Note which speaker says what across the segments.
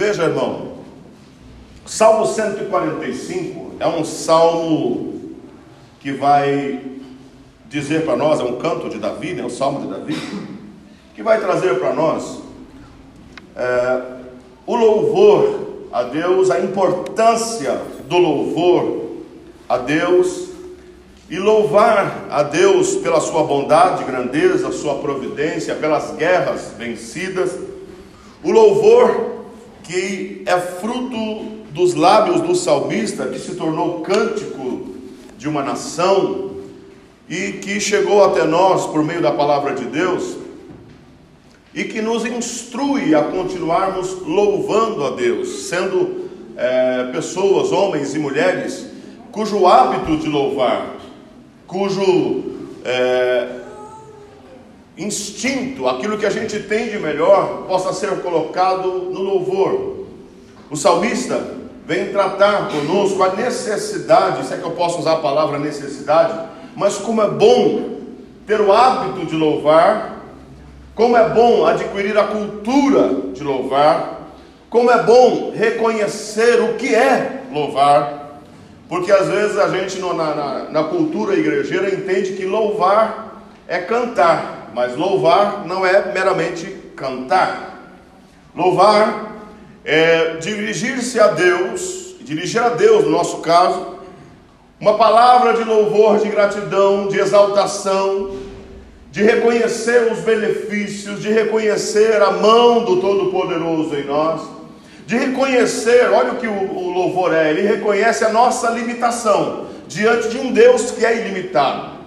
Speaker 1: Veja, irmão, Salmo 145 é um salmo que vai dizer para nós, é um canto de Davi, né, o salmo de Davi, que vai trazer para nós é, o louvor a Deus, a importância do louvor a Deus e louvar a Deus pela sua bondade, grandeza, sua providência, pelas guerras vencidas. O louvor que é fruto dos lábios do salmista, que se tornou cântico de uma nação e que chegou até nós por meio da palavra de Deus e que nos instrui a continuarmos louvando a Deus, sendo é, pessoas, homens e mulheres, cujo hábito de louvar, cujo é, instinto, aquilo que a gente tem de melhor, possa ser colocado no louvor. O salmista vem tratar conosco a necessidade, se é que eu posso usar a palavra necessidade, mas como é bom ter o hábito de louvar como é bom adquirir a cultura de louvar, como é bom reconhecer o que é louvar, porque às vezes a gente na, na, na cultura igrejeira entende que louvar é cantar, mas louvar não é meramente cantar. Louvar é dirigir-se a Deus, dirigir a Deus no nosso caso, uma palavra de louvor, de gratidão, de exaltação, de reconhecer os benefícios, de reconhecer a mão do Todo-Poderoso em nós, de reconhecer, olha o que o, louvor é, ele reconhece a nossa limitação diante de um Deus que é ilimitado.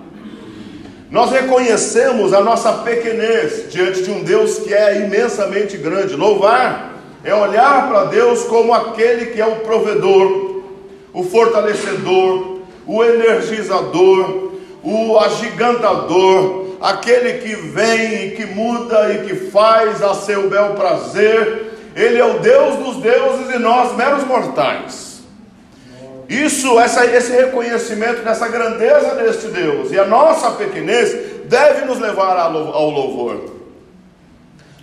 Speaker 1: Nós reconhecemos a nossa pequenez diante de um Deus que é imensamente grande. Louvar é olhar para Deus como aquele que é o provedor, o fortalecedor, o energizador, o agigantador, aquele que vem e que muda e que faz a seu bel prazer. Ele é o Deus dos deuses e nós, meros mortais. Isso, essa, esse reconhecimento dessa grandeza deste Deus e a nossa pequenez deve nos levar ao louvor,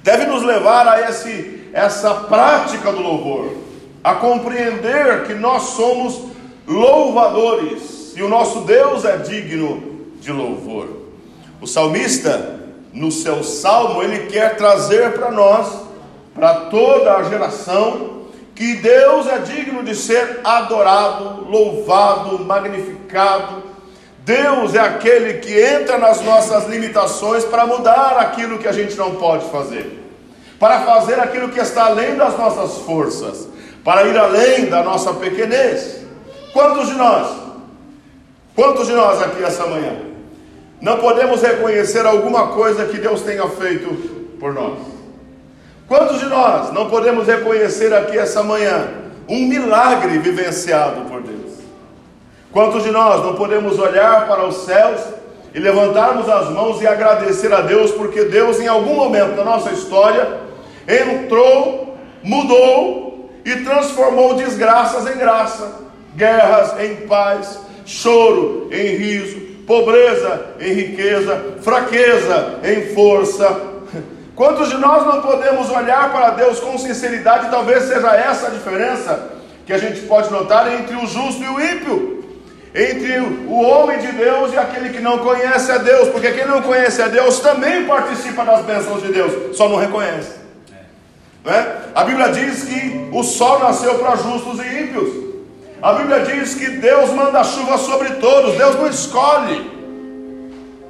Speaker 1: deve nos levar a esse, essa prática do louvor, a compreender que nós somos louvadores e o nosso Deus é digno de louvor. O salmista, no seu salmo, ele quer trazer para nós, para toda a geração, que Deus é digno de ser adorado, louvado, magnificado. Deus é aquele que entra nas nossas limitações para mudar aquilo que a gente não pode fazer, para fazer aquilo que está além das nossas forças, para ir além da nossa pequenez. Quantos de nós? Quantos de nós aqui essa manhã? não podemos reconhecer alguma coisa que Deus tenha feito por nós. Quantos de nós não podemos reconhecer aqui essa manhã um milagre vivenciado por Deus? Quantos de nós não podemos olhar para os céus e levantarmos as mãos e agradecer a Deus, porque Deus, em algum momento da nossa história, entrou, mudou e transformou desgraças em graça, guerras em paz, choro em riso, pobreza em riqueza, fraqueza em força. Quantos de nós não podemos olhar para Deus com sinceridade? Talvez seja essa a diferença que a gente pode notar entre o justo e o ímpio, entre o homem de Deus e aquele que não conhece a Deus, porque quem não conhece a Deus também participa das bênçãos de Deus, só não reconhece. É? A Bíblia diz que o sol nasceu para justos e ímpios. A Bíblia diz que Deus manda chuva sobre todos, Deus não escolhe.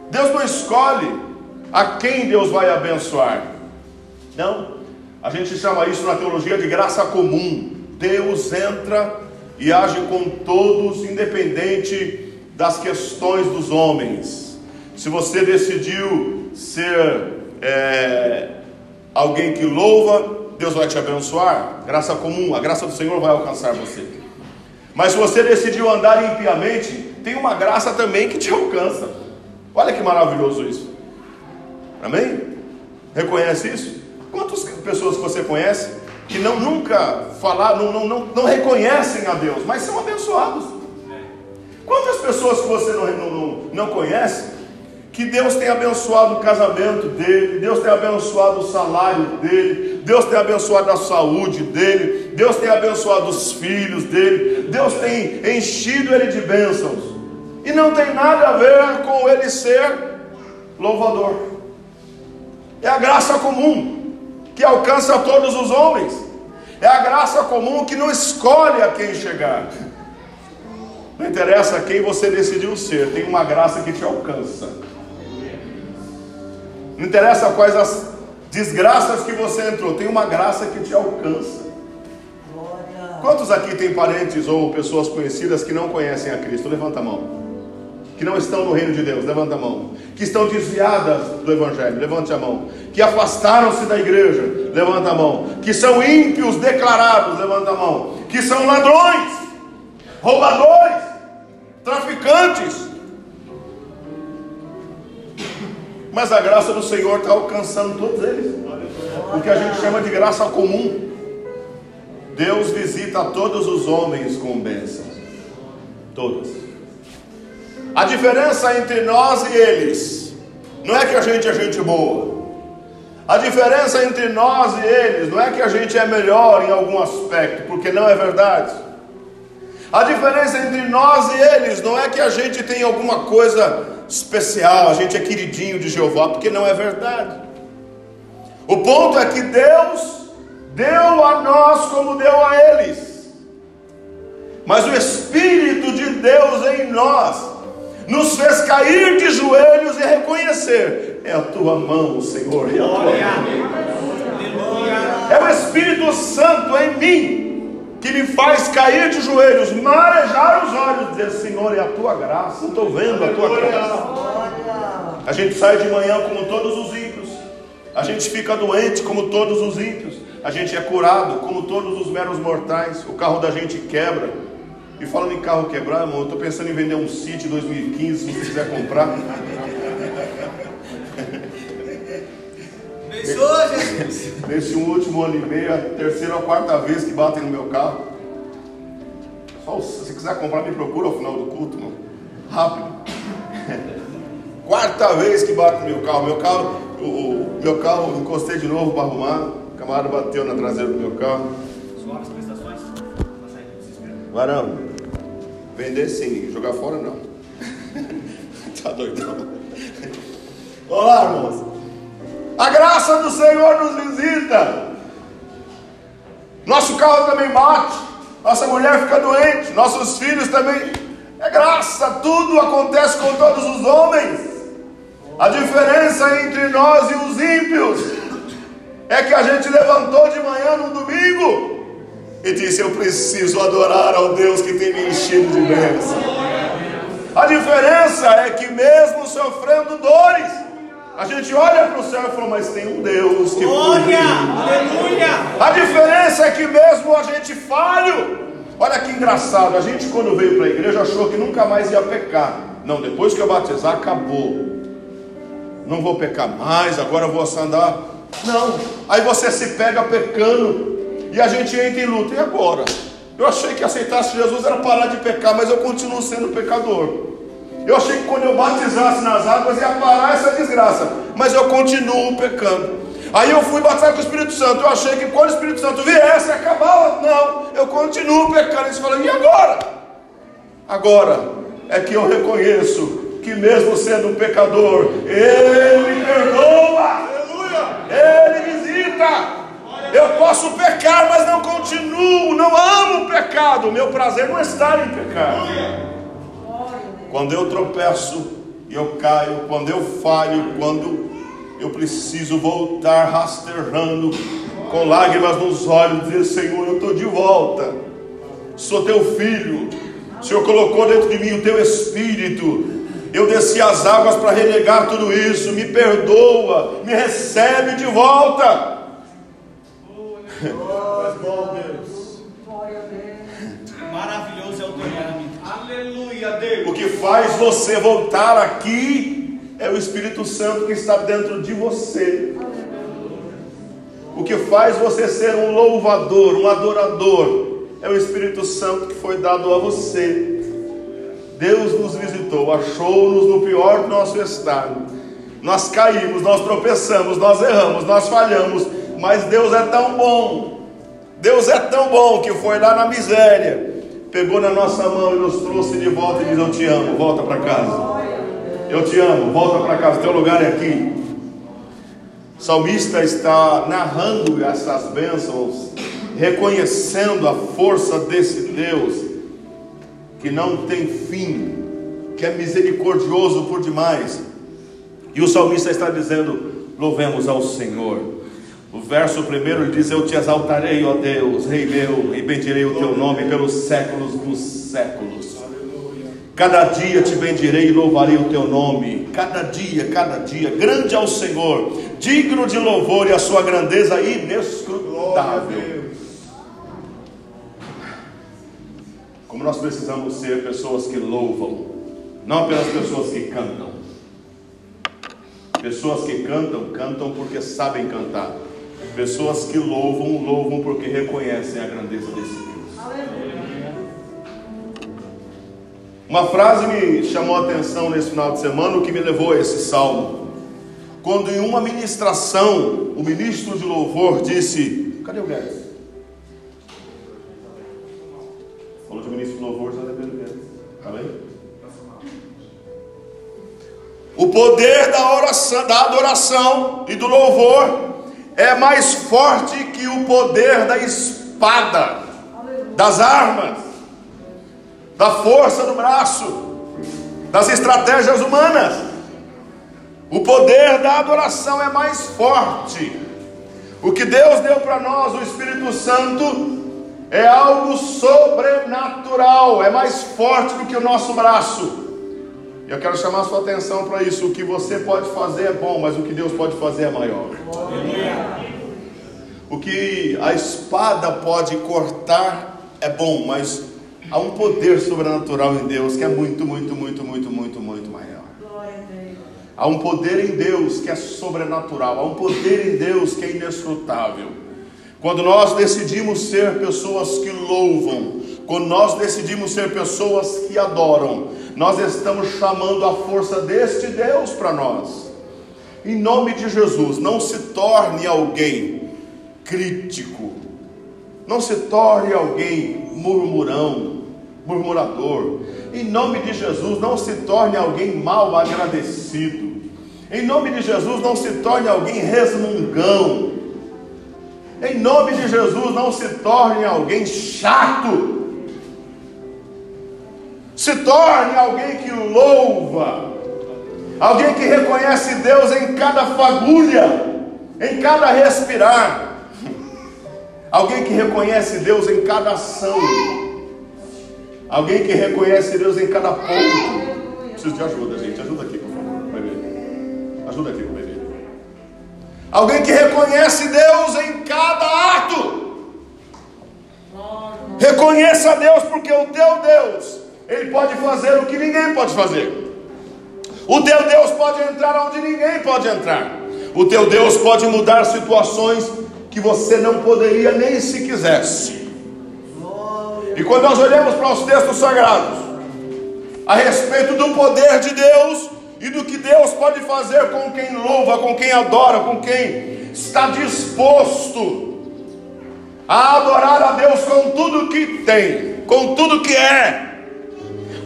Speaker 1: Deus não escolhe a quem Deus vai abençoar. Não. A gente chama isso na teologia de graça comum. Deus entra e age com todos, independente das questões dos homens. Se você decidiu ser é, alguém que louva, Deus vai te abençoar. Graça comum, a graça do Senhor vai alcançar você. Mas se você decidiu andar impiamente, tem uma graça também que te alcança. Olha que maravilhoso isso. Amém? Reconhece isso? Quantas pessoas você conhece que não nunca falaram, não, não, não, reconhecem a Deus, mas são abençoados? Quantas pessoas que você não, não, não conhece que Deus tem abençoado o casamento dele, Deus tem abençoado o salário dele, Deus tem abençoado a saúde dele, Deus tem abençoado os filhos dele, Deus tem enchido ele de bênçãos, e não tem nada a ver com ele ser louvador, é a graça comum que alcança todos os homens, é a graça comum que não escolhe a quem chegar. Não interessa quem você decidiu ser, tem uma graça que te alcança. Não interessa quais as desgraças que você entrou, tem uma graça que te alcança. Quantos aqui tem parentes ou pessoas conhecidas que não conhecem a Cristo? Levanta a mão. Que não estão no reino de Deus, levanta a mão. Que estão desviadas do Evangelho, levante a mão. Que afastaram-se da igreja, levanta a mão. Que são ímpios declarados, levanta a mão. Que são ladrões, roubadores, traficantes. Mas a graça do Senhor está alcançando todos eles. O que a gente chama de graça comum. Deus visita todos os homens com bênçãos. Todos. A diferença entre nós e eles não é que a gente é gente boa. A diferença entre nós e eles não é que a gente é melhor em algum aspecto, porque não é verdade. A diferença entre nós e eles não é que a gente tem alguma coisa especial, a gente é queridinho de Jeová, porque não é verdade. O ponto é que Deus deu a nós como deu a eles. Mas o Espírito de Deus em nós nos fez cair de joelhos e reconhecer: é a tua mão, Senhor, é a tua mão. É o Espírito Santo em mim que me faz cair de joelhos, marejar os olhos, dizer: Senhor, é a tua graça, estou vendo a tua graça. A gente sai de manhã como todos os ímpios, a gente fica doente como todos os ímpios, a gente é curado como todos os meros mortais, o carro da gente quebra. E falando em carro quebrar, irmão, eu estou pensando em vender um City 2015, se você quiser comprar. Jesus! Nesse último ano e meio, a terceira ou quarta vez que batem no meu carro. Só se você quiser comprar, me procura ao final do culto, mano. Rápido. Quarta vez que bate no meu carro. Meu carro, o, o meu carro, encostei de novo para arrumar. O camarada bateu na traseira do meu carro. Suaves prestações? Varão, vender sim, jogar fora não. tá doidão. Olá, irmãos. A graça do Senhor nos visita. Nosso carro também bate. Nossa mulher fica doente. Nossos filhos também. É graça. Tudo acontece com todos os homens. A diferença entre nós e os ímpios é que a gente levantou de manhã no domingo e disse: Eu preciso adorar ao Deus que tem me enchido de bênção. A diferença é que, mesmo sofrendo dores, a gente olha para o céu e fala, mas tem um Deus que
Speaker 2: Glória! Aleluia!
Speaker 1: A diferença é que mesmo a gente falho, olha que engraçado, a gente quando veio para a igreja achou que nunca mais ia pecar. Não, depois que eu batizar, acabou. Não vou pecar mais, agora eu vou andar. Não, aí você se pega pecando e a gente entra em luta. E agora? Eu achei que aceitasse Jesus era parar de pecar, mas eu continuo sendo pecador. Eu achei que quando eu batizasse nas águas ia parar essa desgraça, mas eu continuo pecando. Aí eu fui batizar com o Espírito Santo. Eu achei que quando o Espírito Santo viesse, acabava. Não, eu continuo pecando. Eles falam, e agora? Agora é que eu reconheço que, mesmo sendo um pecador, Ele me perdoa, Ele visita. Eu posso pecar, mas não continuo, não amo o pecado. Meu prazer não está em pecar. Quando eu tropeço, eu caio. Quando eu falho, quando eu preciso voltar rastejando, com lágrimas nos olhos, dizer: Senhor, eu estou de volta. Sou teu filho. O Senhor colocou dentro de mim o teu espírito. Eu desci as águas para renegar tudo isso. Me perdoa, me recebe de volta.
Speaker 2: Maravilhoso é o teu nome. Aleluia, Deus.
Speaker 1: O que faz você voltar aqui é o Espírito Santo que está dentro de você. O que faz você ser um louvador, um adorador, é o Espírito Santo que foi dado a você. Deus nos visitou, achou-nos no pior do nosso estado. Nós caímos, nós tropeçamos, nós erramos, nós falhamos. Mas Deus é tão bom. Deus é tão bom que foi lá na miséria, pegou na nossa mão e nos trouxe de volta e diz: Eu te amo, volta para casa. Eu te amo, volta para casa, teu lugar é aqui. O salmista está narrando essas bênçãos, reconhecendo a força desse Deus que não tem fim, que é misericordioso por demais. E o salmista está dizendo: Louvemos ao Senhor. O verso primeiro diz: Eu te exaltarei, ó Deus, Rei meu, e bendirei o teu nome pelos séculos dos séculos. Cada dia te bendirei e louvarei o teu nome. Cada dia, cada dia, grande ao Senhor, digno de louvor e a sua grandeza inescrutável. Como nós precisamos ser pessoas que louvam, não apenas pessoas que cantam. Pessoas que cantam, cantam porque sabem cantar. Pessoas que louvam, louvam porque reconhecem a grandeza desse Deus. Uma frase me chamou a atenção nesse final de semana, o que me levou a esse salmo. Quando em uma ministração, o ministro de louvor disse: Cadê o Guedes? Falou de ministro de louvor, já deve Guedes. Tá? O poder da oração, da adoração e do louvor é mais forte que o poder da espada, das armas, da força do braço, das estratégias humanas. O poder da adoração é mais forte. O que Deus deu para nós, o Espírito Santo, é algo sobrenatural, é mais forte do que o nosso braço. Eu quero chamar a sua atenção para isso. O que você pode fazer é bom, mas o que Deus pode fazer é maior. O que a espada pode cortar é bom, mas há um poder sobrenatural em Deus que é muito, muito, muito, muito, muito, muito maior. Há um poder em Deus que é sobrenatural, há um poder em Deus que é inescrutável. Quando nós decidimos ser pessoas que louvam, quando nós decidimos ser pessoas que adoram, nós estamos chamando a força deste Deus para nós. Em nome de Jesus, não se torne alguém crítico, não se torne alguém murmurão, murmurador. Em nome de Jesus, não se torne alguém mal agradecido. Em nome de Jesus, não se torne alguém resmungão. Em nome de Jesus, não se torne alguém chato se torne alguém que louva, alguém que reconhece Deus em cada fagulha, em cada respirar, alguém que reconhece Deus em cada ação, alguém que reconhece Deus em cada ponto. Preciso de ajuda, gente, ajuda aqui, por favor, ver. Ajuda aqui, ver. Alguém que reconhece Deus em cada ato. Reconheça Deus, porque o teu Deus ele pode fazer o que ninguém pode fazer. O teu Deus pode entrar onde ninguém pode entrar. O teu Deus pode mudar situações que você não poderia nem se quisesse. E quando nós olhamos para os textos sagrados, a respeito do poder de Deus e do que Deus pode fazer com quem louva, com quem adora, com quem está disposto a adorar a Deus com tudo que tem, com tudo que é,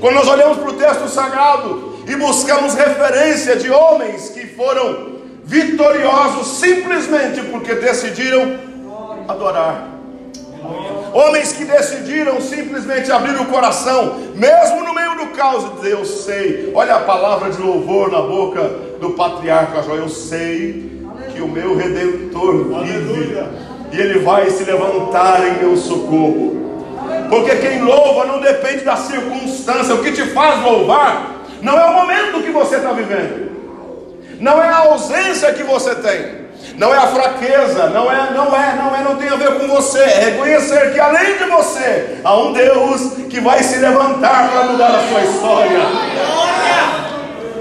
Speaker 1: quando nós olhamos para o texto sagrado e buscamos referência de homens que foram vitoriosos simplesmente porque decidiram adorar. Homens que decidiram simplesmente abrir o coração, mesmo no meio do caos, dizer: Eu sei, olha a palavra de louvor na boca do patriarca Jó. Eu sei que o meu redentor vive e ele vai se levantar em meu socorro. Porque quem louva não depende da circunstância. O que te faz louvar não é o momento que você está vivendo, não é a ausência que você tem, não é a fraqueza, não é, não é, não é, não tem a ver com você. É reconhecer que além de você há um Deus que vai se levantar para mudar a sua história.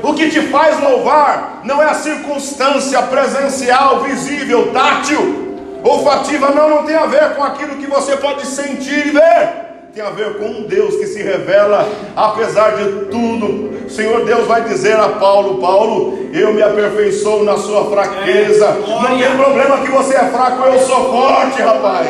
Speaker 1: O que te faz louvar não é a circunstância presencial, visível, tátil olfativa não, não tem a ver com aquilo que você pode sentir e ver. tem a ver com um Deus que se revela apesar de tudo. O Senhor Deus vai dizer a Paulo: Paulo, eu me aperfeiçoo na sua fraqueza. Não tem problema que você é fraco, eu sou forte, rapaz.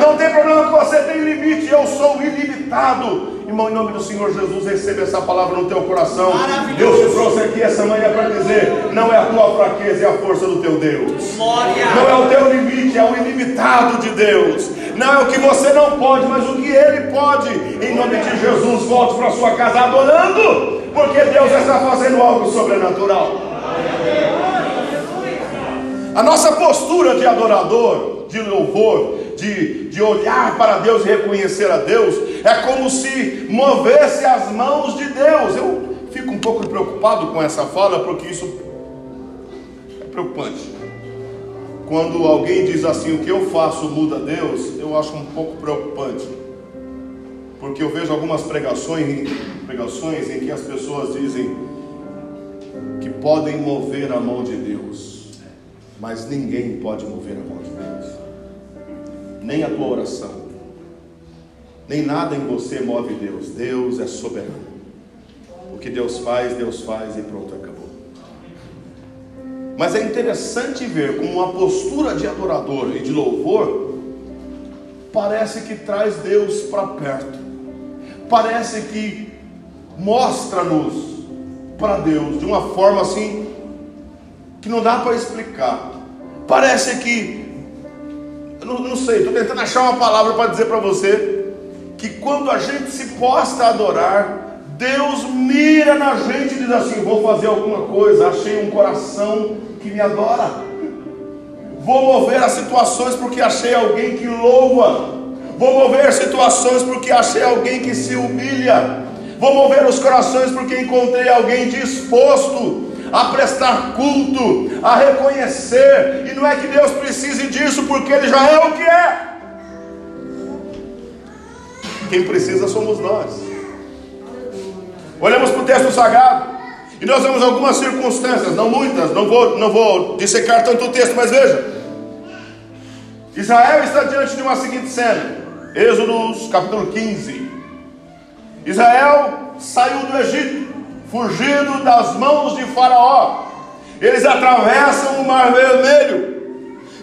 Speaker 1: Não tem problema que você tem limite, eu sou ilimitado. Irmão, em nome do Senhor Jesus, receba essa palavra no teu coração. Deus te trouxe aqui essa manhã para dizer: não é a tua fraqueza, é a força do teu Deus. Não é o teu limite, é o ilimitado de Deus. Não é o que você não pode, mas o que Ele pode. Em nome de Jesus, volte para sua casa adorando, porque Deus está fazendo algo sobrenatural. A nossa postura de adorador, de louvor, de, de olhar para Deus e reconhecer a Deus, é como se movesse as mãos de Deus. Eu fico um pouco preocupado com essa fala, porque isso é preocupante. Quando alguém diz assim, o que eu faço muda Deus, eu acho um pouco preocupante. Porque eu vejo algumas pregações, pregações em que as pessoas dizem que podem mover a mão de Deus, mas ninguém pode mover a mão de Deus. Nem a tua oração, nem nada em você move Deus. Deus é soberano. O que Deus faz, Deus faz e pronto, acabou. Mas é interessante ver como uma postura de adorador e de louvor parece que traz Deus para perto, parece que mostra-nos para Deus de uma forma assim que não dá para explicar. Parece que, não, não sei, estou tentando achar uma palavra para dizer para você que quando a gente se posta a adorar, Deus mira na gente e diz assim: vou fazer alguma coisa, achei um coração que me adora. Vou mover as situações porque achei alguém que louva. Vou mover situações porque achei alguém que se humilha. Vou mover os corações porque encontrei alguém disposto a prestar culto, a reconhecer. E não é que Deus precise disso, porque Ele já é o que é. Quem precisa somos nós. Olhamos para o texto sagrado e nós vemos algumas circunstâncias, não muitas, não vou, não vou dissecar tanto o texto, mas veja. Israel está diante de uma seguinte cena, Êxodo capítulo 15. Israel saiu do Egito, fugindo das mãos de Faraó. Eles atravessam o Mar Vermelho.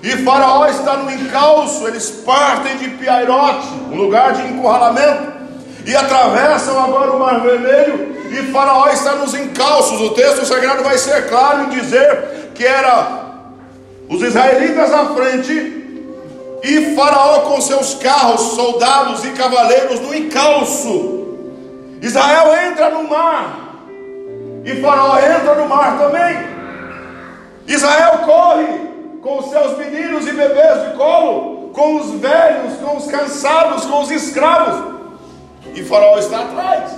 Speaker 1: E Faraó está no encalço, eles partem de Piairote, um lugar de encurralamento e atravessam agora o Mar Vermelho, e Faraó está nos encalços. O texto sagrado vai ser claro em dizer que era os israelitas à frente e Faraó com seus carros, soldados e cavaleiros no encalço. Israel entra no mar e Faraó entra no mar também. Israel corre com os seus meninos e bebês de colo, com os velhos, com os cansados, com os escravos e Faraó está atrás.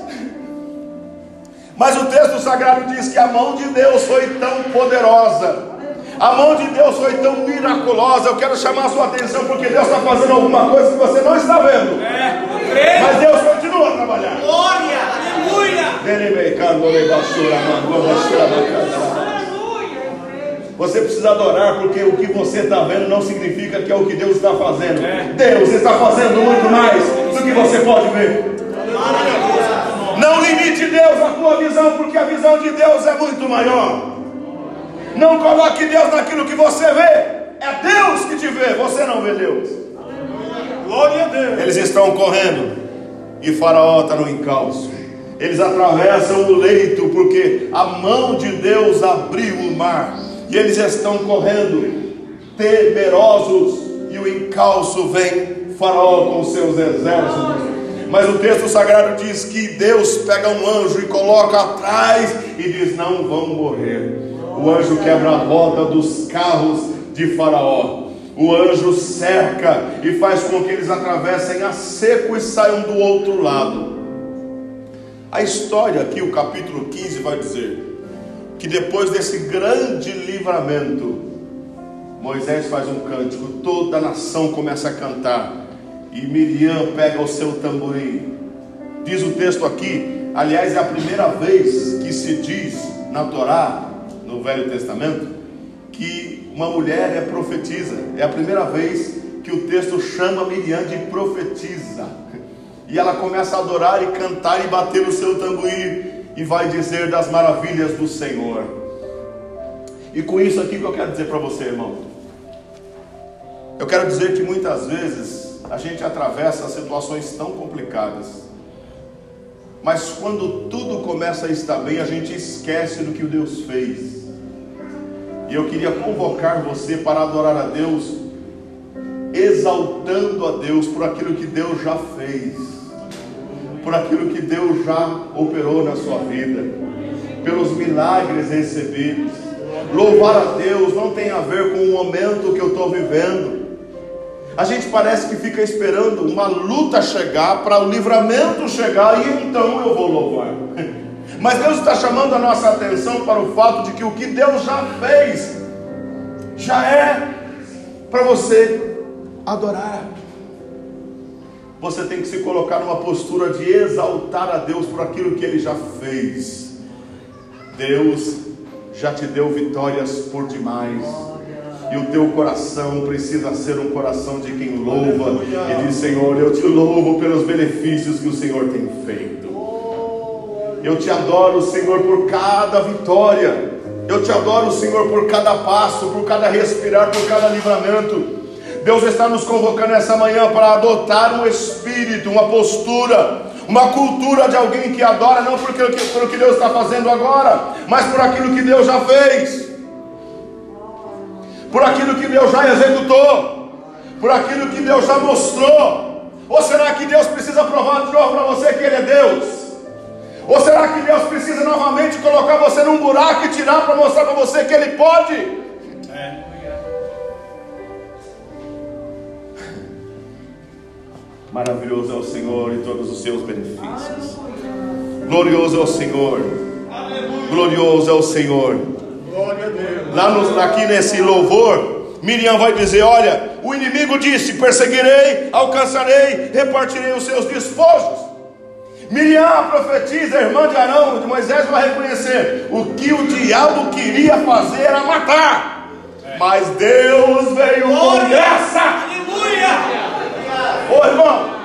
Speaker 1: Mas o texto sagrado diz que a mão de Deus foi tão poderosa, a mão de Deus foi tão miraculosa. Eu quero chamar a sua atenção porque Deus está fazendo alguma coisa que você não está vendo. É, Mas Deus continua a trabalhar.
Speaker 2: Glória.
Speaker 1: Você precisa adorar, porque o que você está vendo não significa que é o que Deus está fazendo. É. Deus está fazendo muito mais do que você pode ver. Não limite Deus a tua visão, porque a visão de Deus é muito maior. Não coloque Deus naquilo que você vê. É Deus que te vê, você não vê Deus. Glória a Deus. Eles estão correndo e Faraó está no encalço. Eles atravessam o leito porque a mão de Deus abriu o mar. E eles estão correndo, temerosos, e o encalço vem Faraó com seus exércitos mas o texto sagrado diz que Deus pega um anjo e coloca atrás e diz: Não vão morrer. O anjo quebra a roda dos carros de Faraó. O anjo cerca e faz com que eles atravessem a seco e saiam do outro lado. A história aqui, o capítulo 15, vai dizer que depois desse grande livramento, Moisés faz um cântico, toda a nação começa a cantar. E Miriam pega o seu tamborim. Diz o texto aqui, aliás, é a primeira vez que se diz na Torá, no Velho Testamento, que uma mulher é profetisa. É a primeira vez que o texto chama Miriam de profetisa. E ela começa a adorar e cantar e bater o seu tamborim e vai dizer das maravilhas do Senhor. E com isso aqui que eu quero dizer para você, irmão. Eu quero dizer que muitas vezes a gente atravessa situações tão complicadas. Mas quando tudo começa a estar bem, a gente esquece do que o Deus fez. E eu queria convocar você para adorar a Deus, exaltando a Deus por aquilo que Deus já fez por aquilo que Deus já operou na sua vida, pelos milagres recebidos. Louvar a Deus não tem a ver com o momento que eu estou vivendo. A gente parece que fica esperando uma luta chegar para o livramento chegar e então eu vou louvar. Mas Deus está chamando a nossa atenção para o fato de que o que Deus já fez já é para você adorar você tem que se colocar numa postura de exaltar a Deus por aquilo que Ele já fez. Deus já te deu vitórias por demais. E o teu coração precisa ser um coração de quem louva e diz: Senhor, eu te louvo pelos benefícios que o Senhor tem feito. Eu te adoro, Senhor, por cada vitória. Eu te adoro, Senhor, por cada passo, por cada respirar, por cada livramento. Deus está nos convocando essa manhã para adotar um espírito, uma postura, uma cultura de alguém que adora, não por aquilo que, por que Deus está fazendo agora, mas por aquilo que Deus já fez, por aquilo que Deus já executou, por aquilo que Deus já mostrou. Ou será que Deus precisa provar de novo para você que Ele é Deus? Ou será que Deus precisa novamente colocar você num buraco e tirar para mostrar para você que Ele pode? Maravilhoso é o Senhor e todos os seus benefícios. Glorioso é o Senhor. Glorioso é o Senhor. Lá no, aqui nesse louvor, Miriam vai dizer: Olha, o inimigo disse: Perseguirei, alcançarei, repartirei os seus despojos. Miriam profetiza, irmã de Arão, de Moisés, vai reconhecer o que o diabo queria fazer era matar. Mas Deus veio com graça. Aleluia! Ô irmão!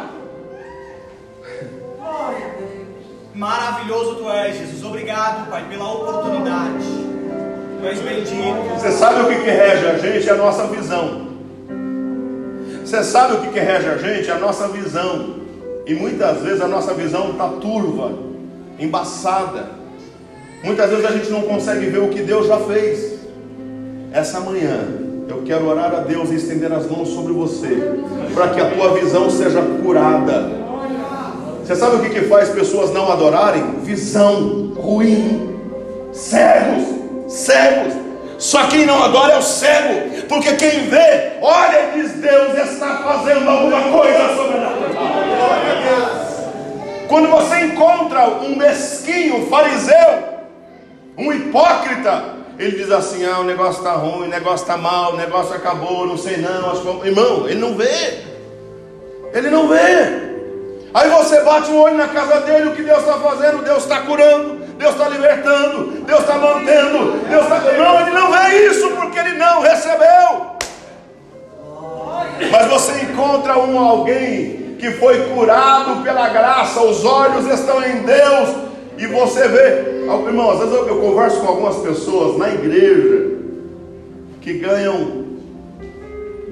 Speaker 2: Maravilhoso tu és, Jesus. Obrigado, Pai, pela oportunidade. Tu és bendito.
Speaker 1: Você sabe o que, que rege a gente? É a nossa visão. Você sabe o que, que rege a gente? É a nossa visão. E muitas vezes a nossa visão está turva, embaçada. Muitas vezes a gente não consegue ver o que Deus já fez. Essa manhã, eu quero orar a Deus e estender as mãos sobre você, para que a tua visão seja curada. Você sabe o que, que faz pessoas não adorarem? Visão ruim, cegos, cegos. Só quem não adora é o cego, porque quem vê, olha e diz: Deus está fazendo alguma coisa sobrenatural. Quando você encontra um mesquinho, um fariseu, um hipócrita, ele diz assim: ah, o negócio está ruim, o negócio está mal, o negócio acabou, não sei não. Acho. Irmão, ele não vê. Ele não vê. Aí você bate o olho na casa dele, o que Deus está fazendo? Deus está curando, Deus está libertando, Deus está mantendo, Deus está. Não, ele não vê isso porque ele não recebeu. Mas você encontra um alguém que foi curado pela graça, os olhos estão em Deus, e você vê, irmão, às vezes eu, eu converso com algumas pessoas na igreja que ganham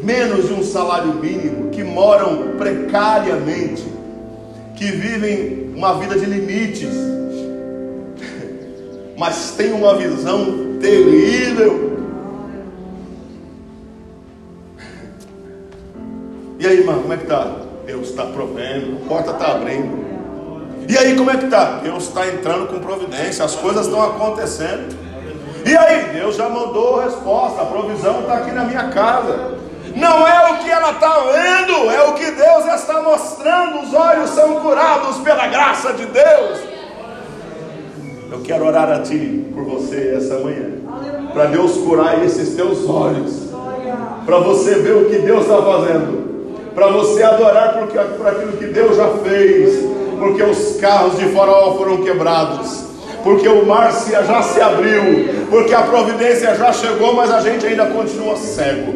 Speaker 1: menos de um salário mínimo, que moram precariamente, que vivem uma vida de limites, mas tem uma visão terrível. E aí, irmão, como é que está? Deus está provendo, a porta está abrindo. E aí, como é que está? Deus está entrando com providência, as coisas estão acontecendo. E aí, Deus já mandou a resposta, a provisão está aqui na minha casa. Não é o que ela está vendo, é o que Deus está mostrando. Os olhos são curados pela graça de Deus. Eu quero orar a Ti por você essa manhã, para Deus curar esses teus olhos, para você ver o que Deus está fazendo, para você adorar por, por aquilo que Deus já fez porque os carros de faraó foram quebrados, porque o mar já se abriu, porque a providência já chegou, mas a gente ainda continua cego.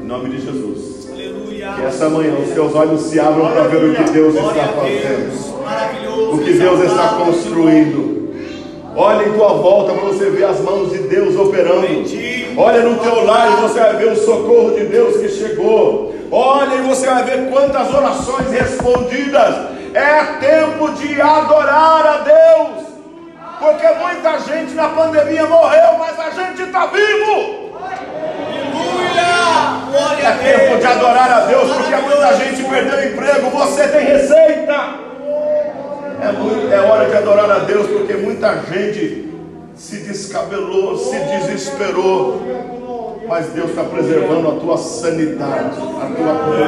Speaker 1: Em nome de Jesus. Aleluia. Que Essa manhã os teus olhos se abram para ver o que Deus está fazendo. O que Deus está construindo. Olha em tua volta para você ver as mãos de Deus operando. Olha no teu lar e você vai ver o socorro de Deus que chegou. Olha e você vai ver quantas orações respondidas. É tempo de adorar a Deus. Porque muita gente na pandemia morreu, mas a gente está vivo. É tempo de adorar a Deus, porque muita gente perdeu o emprego, você tem receita. É, muito- é hora de adorar a Deus, porque muita gente se descabelou, se desesperou. Mas Deus está preservando a tua sanidade, a tua cura.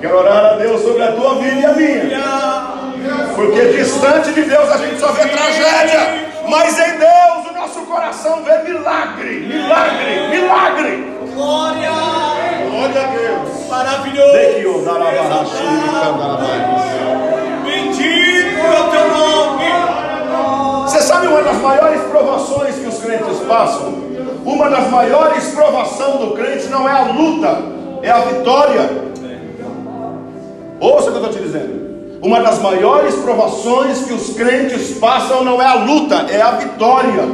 Speaker 1: Quero orar a Deus sobre a tua vida e a minha. Porque distante de Deus a gente só vê tragédia. Mas em Deus o nosso coração vê milagre, milagre, milagre.
Speaker 2: Glória.
Speaker 1: Glória a Deus.
Speaker 2: Maravilhoso. Bendito é o teu nome.
Speaker 1: Você sabe uma das maiores provações que os crentes passam? Uma das maiores provações do crente não é a luta, é a vitória. Ouça o que eu estou te dizendo. Uma das maiores provações que os crentes passam não é a luta, é a vitória.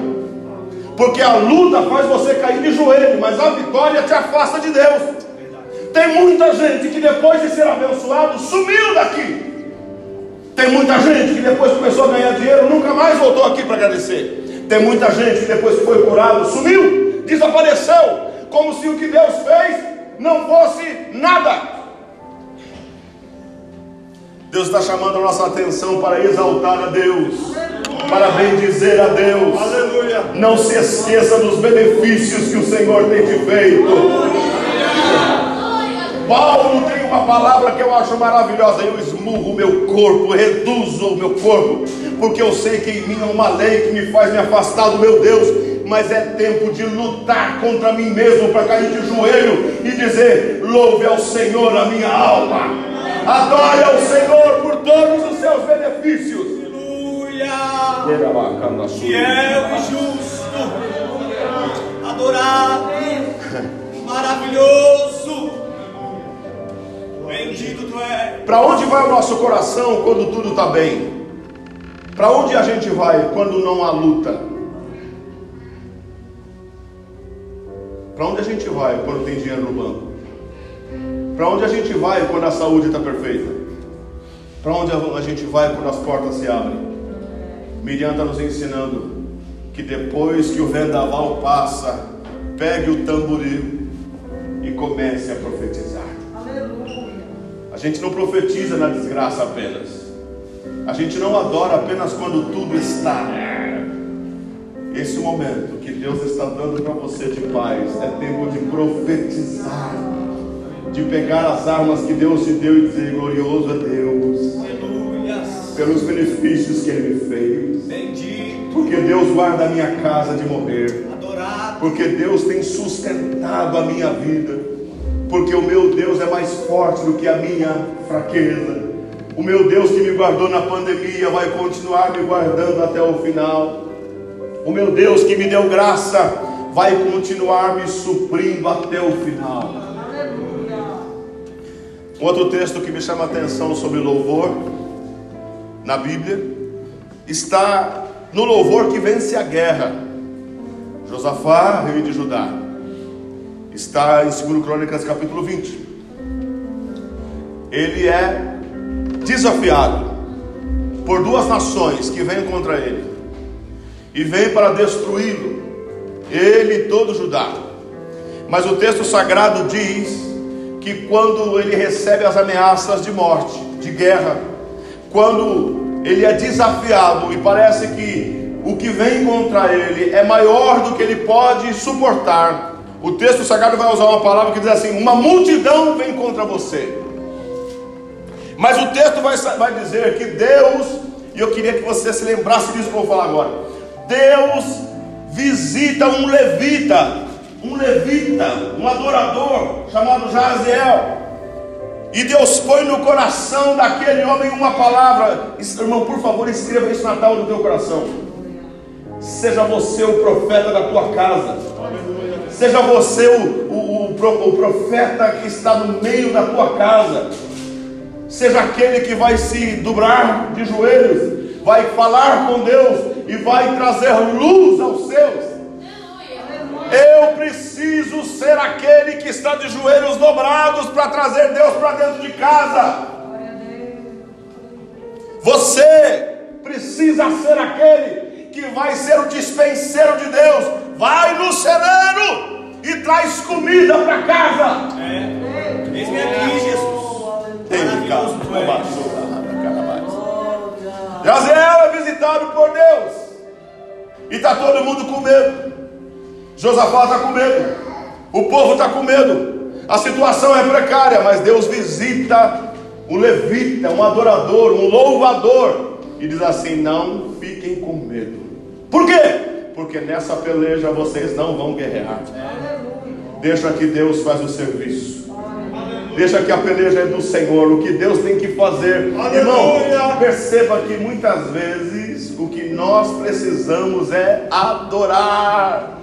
Speaker 1: Porque a luta faz você cair de joelho, mas a vitória te afasta de Deus. Tem muita gente que depois de ser abençoado sumiu daqui. Tem muita gente que depois começou a ganhar dinheiro nunca mais voltou aqui para agradecer. Tem muita gente que depois foi curado sumiu, desapareceu, como se o que Deus fez não fosse nada. Deus está chamando a nossa atenção para exaltar a Deus, para bendizer a Deus.
Speaker 3: Aleluia.
Speaker 1: Não se esqueça dos benefícios que o Senhor tem te feito. Paulo tem uma palavra que eu acho maravilhosa. Eu esmurro o meu corpo, reduzo o meu corpo, porque eu sei que em mim é uma lei que me faz me afastar do meu Deus. Mas é tempo de lutar contra mim mesmo para cair de joelho e dizer: Louve ao Senhor a minha alma, adore ao Senhor por todos os seus benefícios.
Speaker 2: Aleluia. Fiel e justo. Adorado. Maravilhoso. Bendito tu és.
Speaker 1: Para onde vai o nosso coração quando tudo está bem? Para onde a gente vai quando não há luta? Para onde a gente vai quando tem dinheiro no banco? Para onde a gente vai quando a saúde está perfeita? Para onde a gente vai quando as portas se abrem? Miriam está nos ensinando que depois que o vendaval passa, pegue o tamboril e comece a profetizar. A gente não profetiza na desgraça apenas. A gente não adora apenas quando tudo está. Esse momento que Deus está dando para você de paz é tempo de profetizar, de pegar as armas que Deus te deu e dizer: Glorioso é Deus, pelos benefícios que Ele me fez.
Speaker 2: Bendito.
Speaker 1: Porque Deus guarda a minha casa de morrer.
Speaker 2: Adorado.
Speaker 1: Porque Deus tem sustentado a minha vida. Porque o meu Deus é mais forte do que a minha fraqueza. O meu Deus que me guardou na pandemia vai continuar me guardando até o final. O meu Deus que me deu graça vai continuar me suprindo até o final. Um outro texto que me chama a atenção sobre louvor na Bíblia está no louvor que vence a guerra. Josafá, rei de Judá, está em 2 Crônicas capítulo 20. Ele é desafiado por duas nações que vêm contra ele e vêm para destruí-lo, ele e todo Judá. Mas o texto sagrado diz que quando ele recebe as ameaças de morte, de guerra, quando ele é desafiado e parece que o que vem contra ele é maior do que ele pode suportar, o texto sagrado vai usar uma palavra que diz assim: uma multidão vem contra você. Mas o texto vai, vai dizer que Deus, e eu queria que você se lembrasse disso que eu vou falar agora. Deus visita um levita, um levita, um adorador chamado Jaziel. E Deus põe no coração daquele homem uma palavra. Irmão, por favor, escreva isso na tábua do teu coração. Seja você o profeta da tua casa. Seja você o, o, o o profeta que está no meio da tua casa seja aquele que vai se dobrar de joelhos, vai falar com Deus e vai trazer luz aos seus. Eu preciso ser aquele que está de joelhos dobrados para trazer Deus para dentro de casa. Você precisa ser aquele que vai ser o dispenseiro de Deus. Vai no celeiro e traz comida para casa.
Speaker 2: É. Eis-me aqui, Jesus.
Speaker 1: Tem
Speaker 2: Maravilhoso tu
Speaker 1: Jaziel é visitado por Deus. E está todo mundo com medo. Josafá está com medo. O povo está com medo. A situação é precária, mas Deus visita um levita, um adorador, um louvador. E diz assim: não fiquem com medo. Por quê? Porque nessa peleja vocês não vão guerrear. Deixa que Deus faz o serviço. Deixa que a peleja é do Senhor. O que Deus tem que fazer. Irmão, perceba que muitas vezes o que nós precisamos é adorar.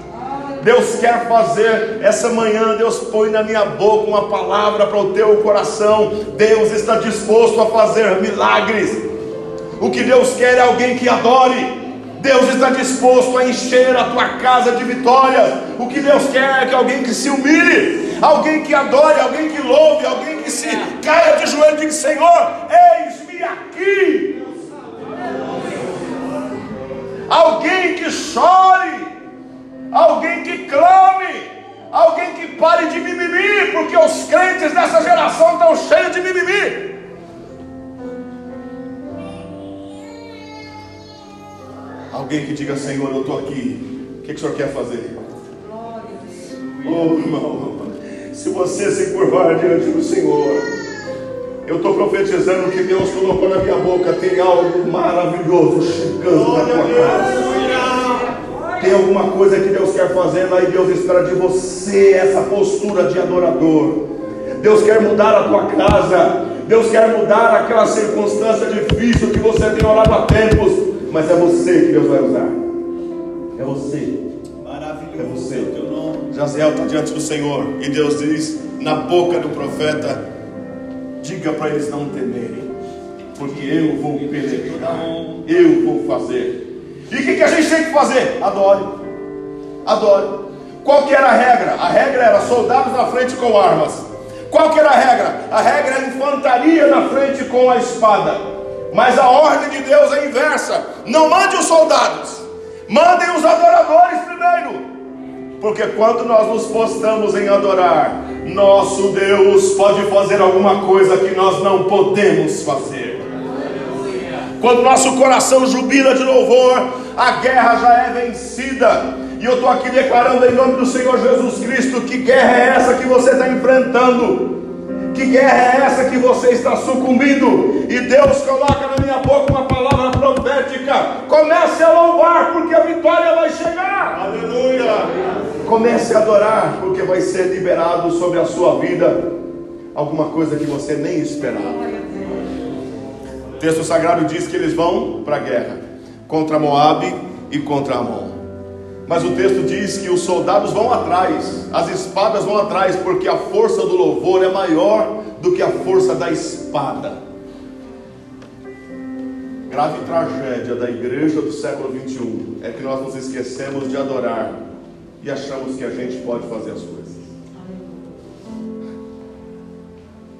Speaker 1: Deus quer fazer essa manhã, Deus põe na minha boca uma palavra para o teu coração. Deus está disposto a fazer milagres. O que Deus quer é alguém que adore. Deus está disposto a encher a tua casa de vitórias. O que Deus quer é que alguém que se humilhe, alguém que adore, alguém que louve, alguém que se caia de joelho e diga: Senhor, eis-me aqui. Alguém que chore, alguém que clame, alguém que pare de mimimi, porque os crentes dessa geração estão cheios de mimimi. Alguém que diga, Senhor, eu estou aqui. O que, que o Senhor quer fazer? Oh, irmão, se você se curvar diante do Senhor, eu estou profetizando que Deus colocou na minha boca, tem algo maravilhoso chegando na tua casa. Tem alguma coisa que Deus quer fazer lá e Deus espera de você essa postura de adorador. Deus quer mudar a tua casa. Deus quer mudar aquela circunstância difícil que você tem orado há tempos. Mas é você que Deus vai usar. É você.
Speaker 2: Maravilhoso
Speaker 1: É você. Jaziel está diante do Senhor e Deus diz na boca do profeta: diga para eles não temerem, porque eu vou penetrar, eu vou fazer. E o que, que a gente tem que fazer? Adore, adore. Qual que era a regra? A regra era soldados na frente com armas. Qual que era a regra? A regra é infantaria na frente com a espada. Mas a ordem de Deus é inversa. Não mande os soldados, mandem os adoradores primeiro. Porque quando nós nos postamos em adorar, nosso Deus pode fazer alguma coisa que nós não podemos fazer. Quando nosso coração jubila de louvor, a guerra já é vencida. E eu estou aqui declarando em nome do Senhor Jesus Cristo: que guerra é essa que você está enfrentando? Que guerra é essa que você está sucumbindo? E Deus coloca na minha boca uma palavra profética. Comece a louvar, porque a vitória vai chegar. Aleluia! Comece a adorar, porque vai ser liberado sobre a sua vida alguma coisa que você nem esperava. O texto sagrado diz que eles vão para a guerra contra Moabe e contra Amon. Mas o texto diz que os soldados vão atrás, as espadas vão atrás, porque a força do louvor é maior do que a força da espada. Grave tragédia da igreja do século 21 é que nós nos esquecemos de adorar e achamos que a gente pode fazer as coisas.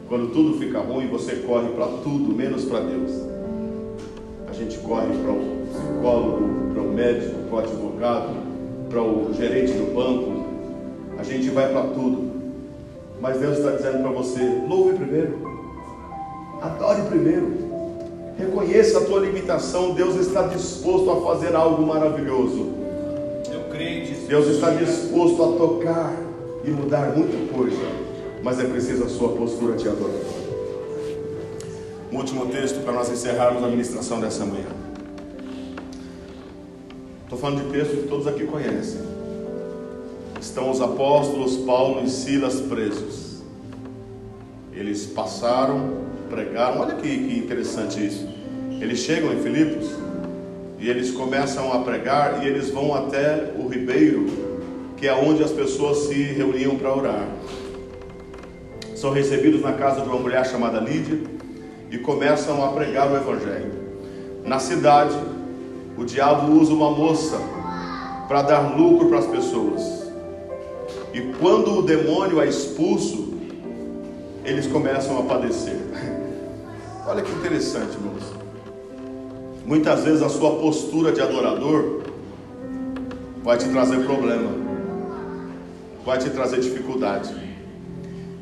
Speaker 1: Quando tudo fica ruim, você corre para tudo, menos para Deus. A gente corre para o psicólogo, para o médico, para o advogado, para o gerente do banco. A gente vai para tudo. Mas Deus está dizendo para você: louve primeiro, adore primeiro, reconheça a tua limitação. Deus está disposto a fazer algo maravilhoso.
Speaker 2: Eu creio, Jesus.
Speaker 1: Deus está disposto a tocar e mudar muita coisa, mas é preciso a sua postura de adorador. Um último texto para nós encerrarmos a ministração dessa manhã. Estou falando de texto que todos aqui conhecem. Estão os apóstolos Paulo e Silas presos. Eles passaram, pregaram. Olha que, que interessante isso. Eles chegam em Filipos e eles começam a pregar e eles vão até o ribeiro, que é onde as pessoas se reuniam para orar. são recebidos na casa de uma mulher chamada Lídia e começam a pregar o Evangelho. Na cidade, o diabo usa uma moça para dar lucro para as pessoas. E quando o demônio é expulso, eles começam a padecer. Olha que interessante, irmãos. Muitas vezes a sua postura de adorador vai te trazer problema, vai te trazer dificuldade.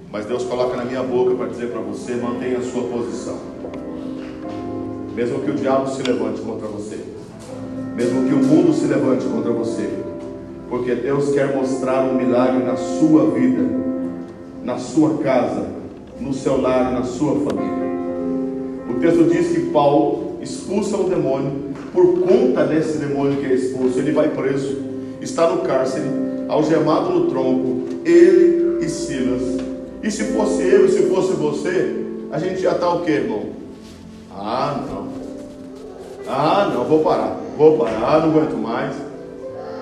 Speaker 1: Mas Deus coloca na minha boca para dizer para você: mantenha a sua posição. Mesmo que o diabo se levante contra você, mesmo que o mundo se levante contra você, porque Deus quer mostrar um milagre na sua vida, na sua casa, no seu lar, na sua família. O texto diz que Paulo expulsa o demônio, por conta desse demônio que é expulso, ele vai preso, está no cárcere, algemado no tronco, ele e Silas. E se fosse eu e se fosse você, a gente já está o que, irmão? Ah, não. Ah, não, vou parar, vou parar, não aguento mais.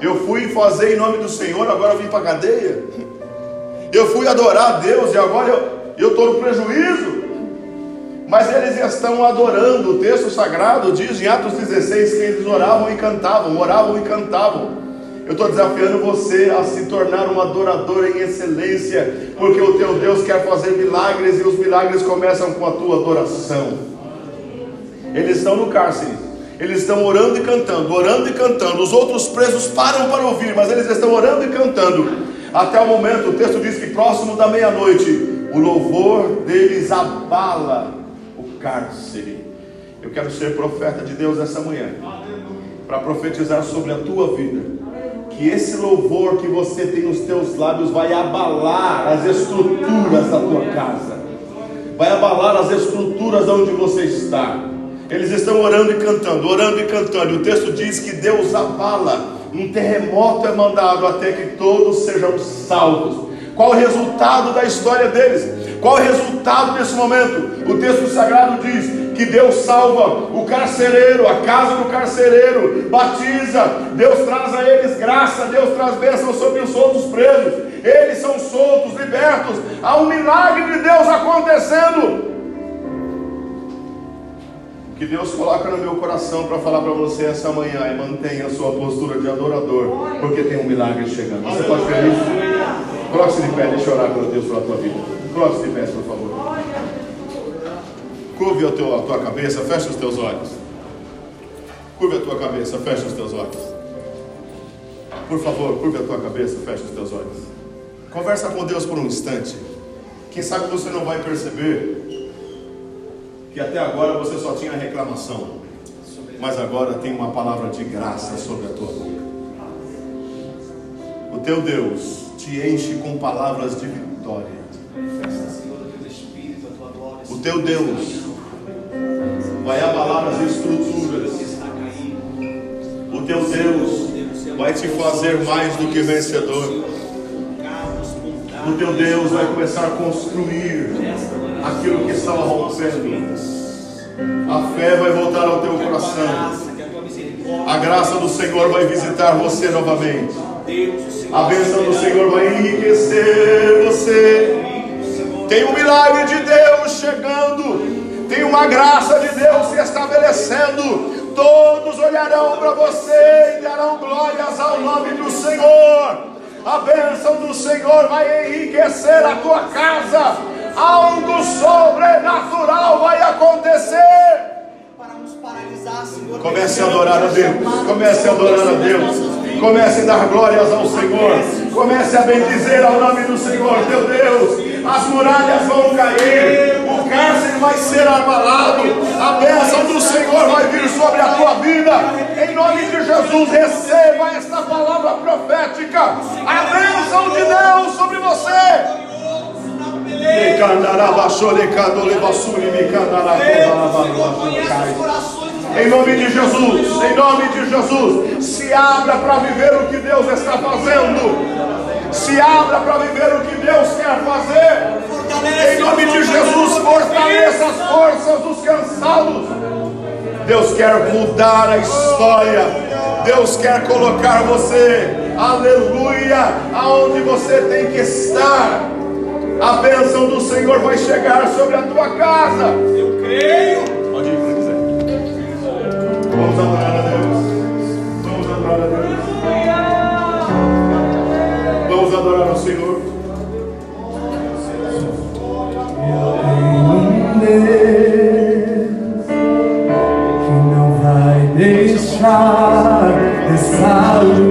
Speaker 1: Eu fui fazer em nome do Senhor, agora vim para a cadeia. Eu fui adorar a Deus e agora eu estou no prejuízo. Mas eles estão adorando. O texto sagrado diz em Atos 16 que eles oravam e cantavam, oravam e cantavam. Eu estou desafiando você a se tornar um adorador em excelência, porque o teu Deus quer fazer milagres e os milagres começam com a tua adoração. Eles estão no cárcere, eles estão orando e cantando, orando e cantando. Os outros presos param para ouvir, mas eles estão orando e cantando. Até o momento, o texto diz que próximo da meia-noite, o louvor deles abala o cárcere. Eu quero ser profeta de Deus essa manhã, para profetizar sobre a tua vida. Que esse louvor que você tem nos teus lábios vai abalar as estruturas da tua casa, vai abalar as estruturas onde você está. Eles estão orando e cantando, orando e cantando. E o texto diz que Deus abala. Um terremoto é mandado até que todos sejam salvos. Qual o resultado da história deles? Qual o resultado desse momento? O texto sagrado diz que Deus salva o carcereiro, a casa do carcereiro, batiza, Deus traz a eles graça, Deus traz bênção sobre os outros presos. Eles são soltos, libertos. Há um milagre de Deus acontecendo que Deus coloca no meu coração para falar para você essa manhã e mantenha a sua postura de adorador, porque tem um milagre chegando. Você pode ver isso? Coloque-se de pé, deixa eu orar com Deus pela tua vida. Coloque-se de pé, por favor. Curve a, teu, a tua cabeça, fecha os teus olhos. Curve a tua cabeça, fecha os teus olhos. Por favor, curve a tua cabeça, fecha os teus olhos. Conversa com Deus por um instante. Quem sabe você não vai perceber que até agora você só tinha reclamação, mas agora tem uma palavra de graça sobre a tua boca. O teu Deus te enche com palavras de vitória. O teu Deus vai abalar as estruturas. O teu Deus vai te fazer mais do que vencedor. O teu Deus vai começar a construir aquilo que estava rompendo. A fé vai voltar ao teu coração. A graça do Senhor vai visitar você novamente. A bênção do Senhor vai enriquecer você. Tem um milagre de Deus chegando. Tem uma graça de Deus se estabelecendo. Todos olharão para você e darão glórias ao nome do Senhor. A bênção do Senhor vai enriquecer a tua casa algo sobrenatural vai acontecer. Comece a adorar a Deus. Comece a adorar a Deus. Comece a dar glórias ao Senhor. Comece a bendizer ao nome do Senhor, teu Deus. As muralhas vão cair, o cárcere vai ser abalado, a bênção do Senhor vai vir sobre a tua vida. Em nome de Jesus, receba esta palavra profética. A bênção de Deus sobre você. Em nome de Jesus, em nome de Jesus, se abra para viver o que Deus está fazendo. Se abra para viver o que Deus quer fazer. Em nome de Jesus, fortaleça as forças dos cansados. Deus quer mudar a história. Deus quer colocar você, aleluia, aonde você tem que estar. A bênção do Senhor vai chegar sobre a tua casa.
Speaker 2: Eu creio.
Speaker 1: Pode ir quiser. Vamos adorar a Deus. Vamos adorar a Deus. Vamos adorar ao Senhor.
Speaker 3: um Deus que não vai deixar essa luz